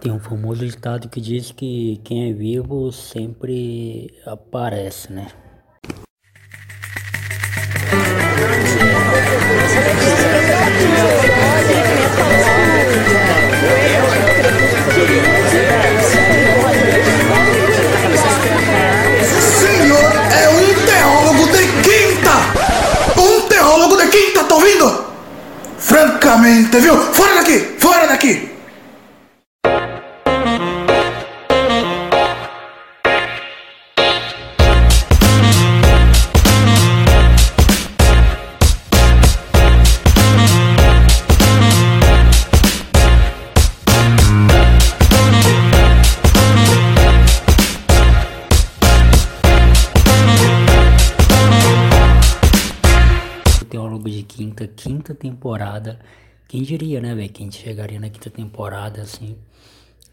Tem um famoso ditado que diz que quem é vivo sempre aparece, né? Senhor é um teólogo de quinta! Um teólogo de quinta, tá ouvindo? Francamente, viu? Fora daqui! Fora daqui! Quinta, quinta temporada. Quem diria, né, velho? Que a gente chegaria na quinta temporada, assim,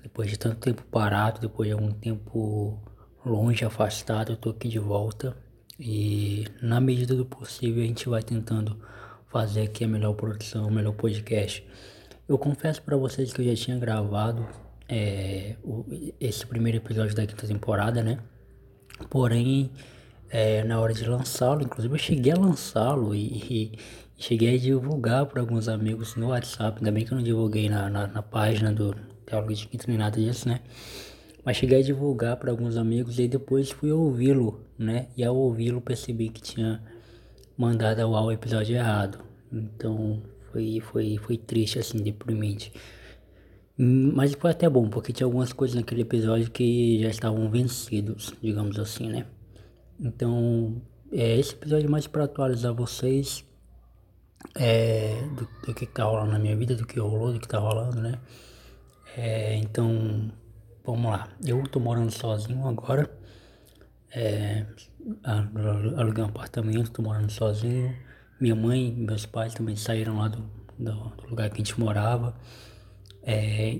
depois de tanto tempo parado, depois de algum tempo longe, afastado, eu tô aqui de volta. E na medida do possível a gente vai tentando fazer aqui a melhor produção, o melhor podcast. Eu confesso para vocês que eu já tinha gravado é, o, esse primeiro episódio da quinta temporada, né? Porém, é, na hora de lançá-lo, inclusive eu cheguei a lançá-lo e, e, cheguei a divulgar para alguns amigos no WhatsApp. Ainda bem que eu não divulguei na, na, na página do Teólogo de Quinta nem nada disso, né? Mas cheguei a divulgar para alguns amigos e depois fui ouvi-lo, né? E ao ouvi-lo percebi que tinha mandado ao episódio errado. Então foi, foi, foi triste, assim, deprimente. Mas foi até bom, porque tinha algumas coisas naquele episódio que já estavam vencidos, digamos assim, né? Então, é, esse episódio é mais para atualizar vocês é, do, do que tá rolando na minha vida, do que rolou, do que tá rolando, né? É, então, vamos lá. Eu tô morando sozinho agora. É, alu- aluguei um apartamento, tô morando sozinho. Minha mãe e meus pais também saíram lá do, do, do lugar que a gente morava. É,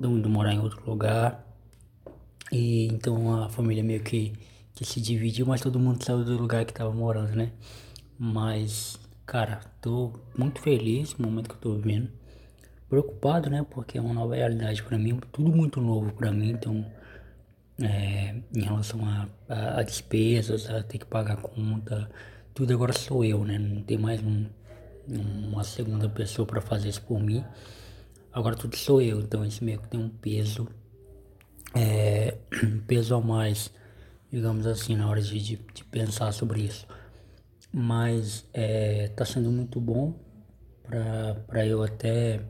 do, do morar em outro lugar. E então a família meio que, que se dividiu, mas todo mundo saiu do lugar que tava morando, né? Mas, cara, tô muito feliz no momento que eu tô vivendo. Preocupado, né? Porque é uma nova realidade pra mim, tudo muito novo pra mim, então é, em relação a, a, a despesas, a ter que pagar conta, tudo agora sou eu, né? Não tem mais um, uma segunda pessoa pra fazer isso por mim. Agora tudo sou eu, então isso meio que tem um peso é, um peso a mais, digamos assim, na hora de, de, de pensar sobre isso. Mas é, tá sendo muito bom para eu até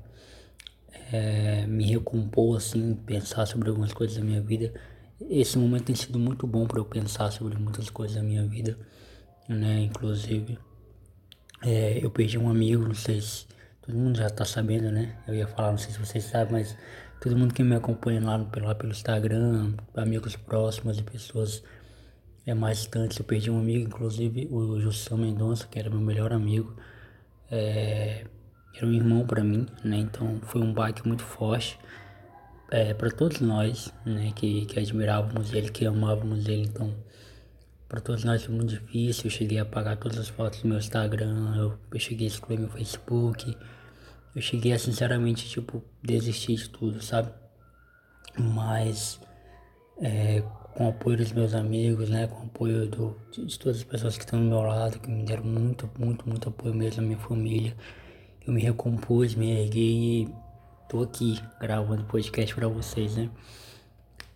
é, me recompor, assim, pensar sobre algumas coisas da minha vida. Esse momento tem sido muito bom para eu pensar sobre muitas coisas da minha vida, né? Inclusive, é, eu perdi um amigo, não sei se todo mundo já tá sabendo, né? Eu ia falar, não sei se vocês sabem, mas todo mundo que me acompanha lá pelo, pelo Instagram, amigos próximos e pessoas é, mais distantes, eu perdi um amigo, inclusive o Jussão Mendonça, que era meu melhor amigo, é, era um irmão para mim, né? Então foi um baque muito forte é, para todos nós, né? Que, que admirávamos ele, que amávamos ele, então para todos nós foi muito difícil. Eu cheguei a apagar todas as fotos do meu Instagram, eu, eu cheguei a excluir meu Facebook, eu cheguei a sinceramente, tipo, desistir de tudo, sabe? Mas é, com o apoio dos meus amigos, né? Com o apoio do, de, todas as pessoas que estão do meu lado, que me deram muito, muito, muito apoio mesmo, a minha família. Eu me recompus, me erguei e tô aqui gravando podcast pra vocês, né?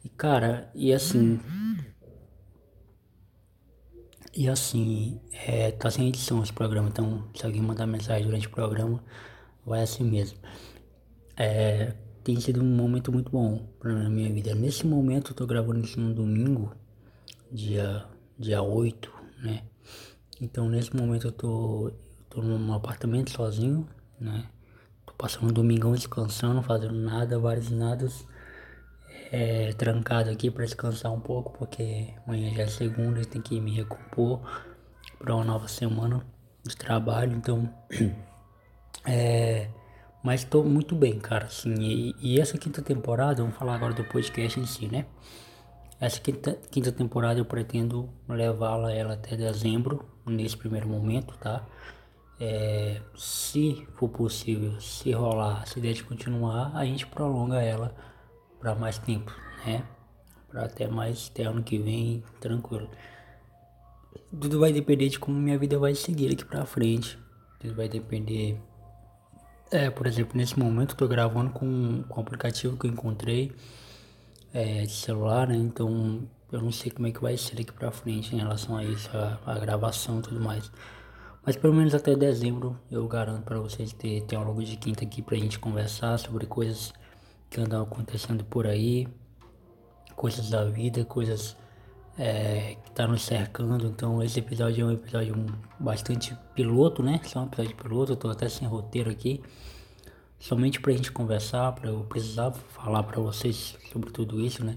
E cara, e assim. E assim, é, tá sem edição esse programa, então se alguém mandar mensagem durante o programa, vai assim mesmo. É, tem sido um momento muito bom pra na minha vida. Nesse momento eu tô gravando isso no domingo, dia, dia 8, né? Então nesse momento eu tô, tô num apartamento sozinho, né? Tô passando um domingão descansando, fazendo nada, vários nadas. É, trancado aqui para descansar um pouco, porque amanhã já é segunda e tem que me recompor para uma nova semana de trabalho, então é, mas tô muito bem, cara, assim, e, e essa quinta temporada, vamos falar agora do podcast em si, né? Essa quinta, quinta temporada eu pretendo levá-la ela até dezembro, nesse primeiro momento, tá? É, se for possível, se rolar, se der de continuar, a gente prolonga ela para mais tempo, né? Para até mais até ano que vem, tranquilo. Tudo vai depender de como minha vida vai seguir aqui pra frente. Tudo vai depender. É, por exemplo, nesse momento tô gravando com, com um aplicativo que eu encontrei é, de celular, né? Então eu não sei como é que vai ser daqui pra frente em relação a isso, a, a gravação e tudo mais. Mas pelo menos até dezembro eu garanto para vocês ter teólogo de quinta aqui pra gente conversar sobre coisas que andam acontecendo por aí, coisas da vida, coisas é, que tá nos cercando. Então esse episódio é um episódio bastante piloto, né? Só um episódio piloto, eu tô até sem roteiro aqui. Somente pra gente conversar, pra eu precisar falar para vocês sobre tudo isso, né?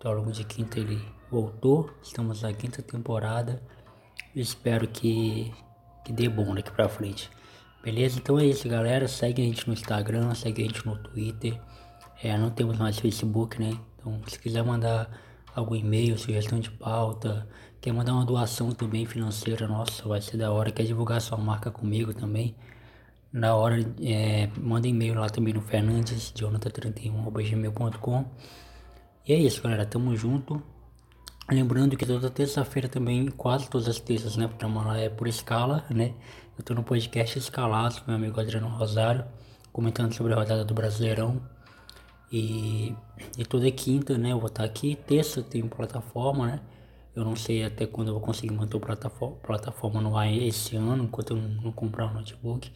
Teólogo de Quinta ele voltou, estamos na quinta temporada. Espero que, que dê bom daqui pra frente. Beleza? Então é isso, galera. Segue a gente no Instagram, segue a gente no Twitter. É, não temos mais Facebook, né? Então, se quiser mandar algum e-mail, sugestão de pauta, quer mandar uma doação também financeira, nossa, vai ser da hora. Quer divulgar sua marca comigo também? Na hora, é, manda e-mail lá também no Fernandes, jonathan31.gmail.com. E é isso, galera. Tamo junto. Lembrando que toda terça-feira também, quase todas as terças, né? O programa lá é por escala, né? Eu tô no podcast Escalado com meu amigo Adriano Rosário, comentando sobre a rodada do Brasileirão. E, e toda quinta, né? Eu vou estar aqui. Terça tem plataforma, né? Eu não sei até quando eu vou conseguir manter a plataforma, plataforma no ar esse ano, enquanto eu não comprar um notebook.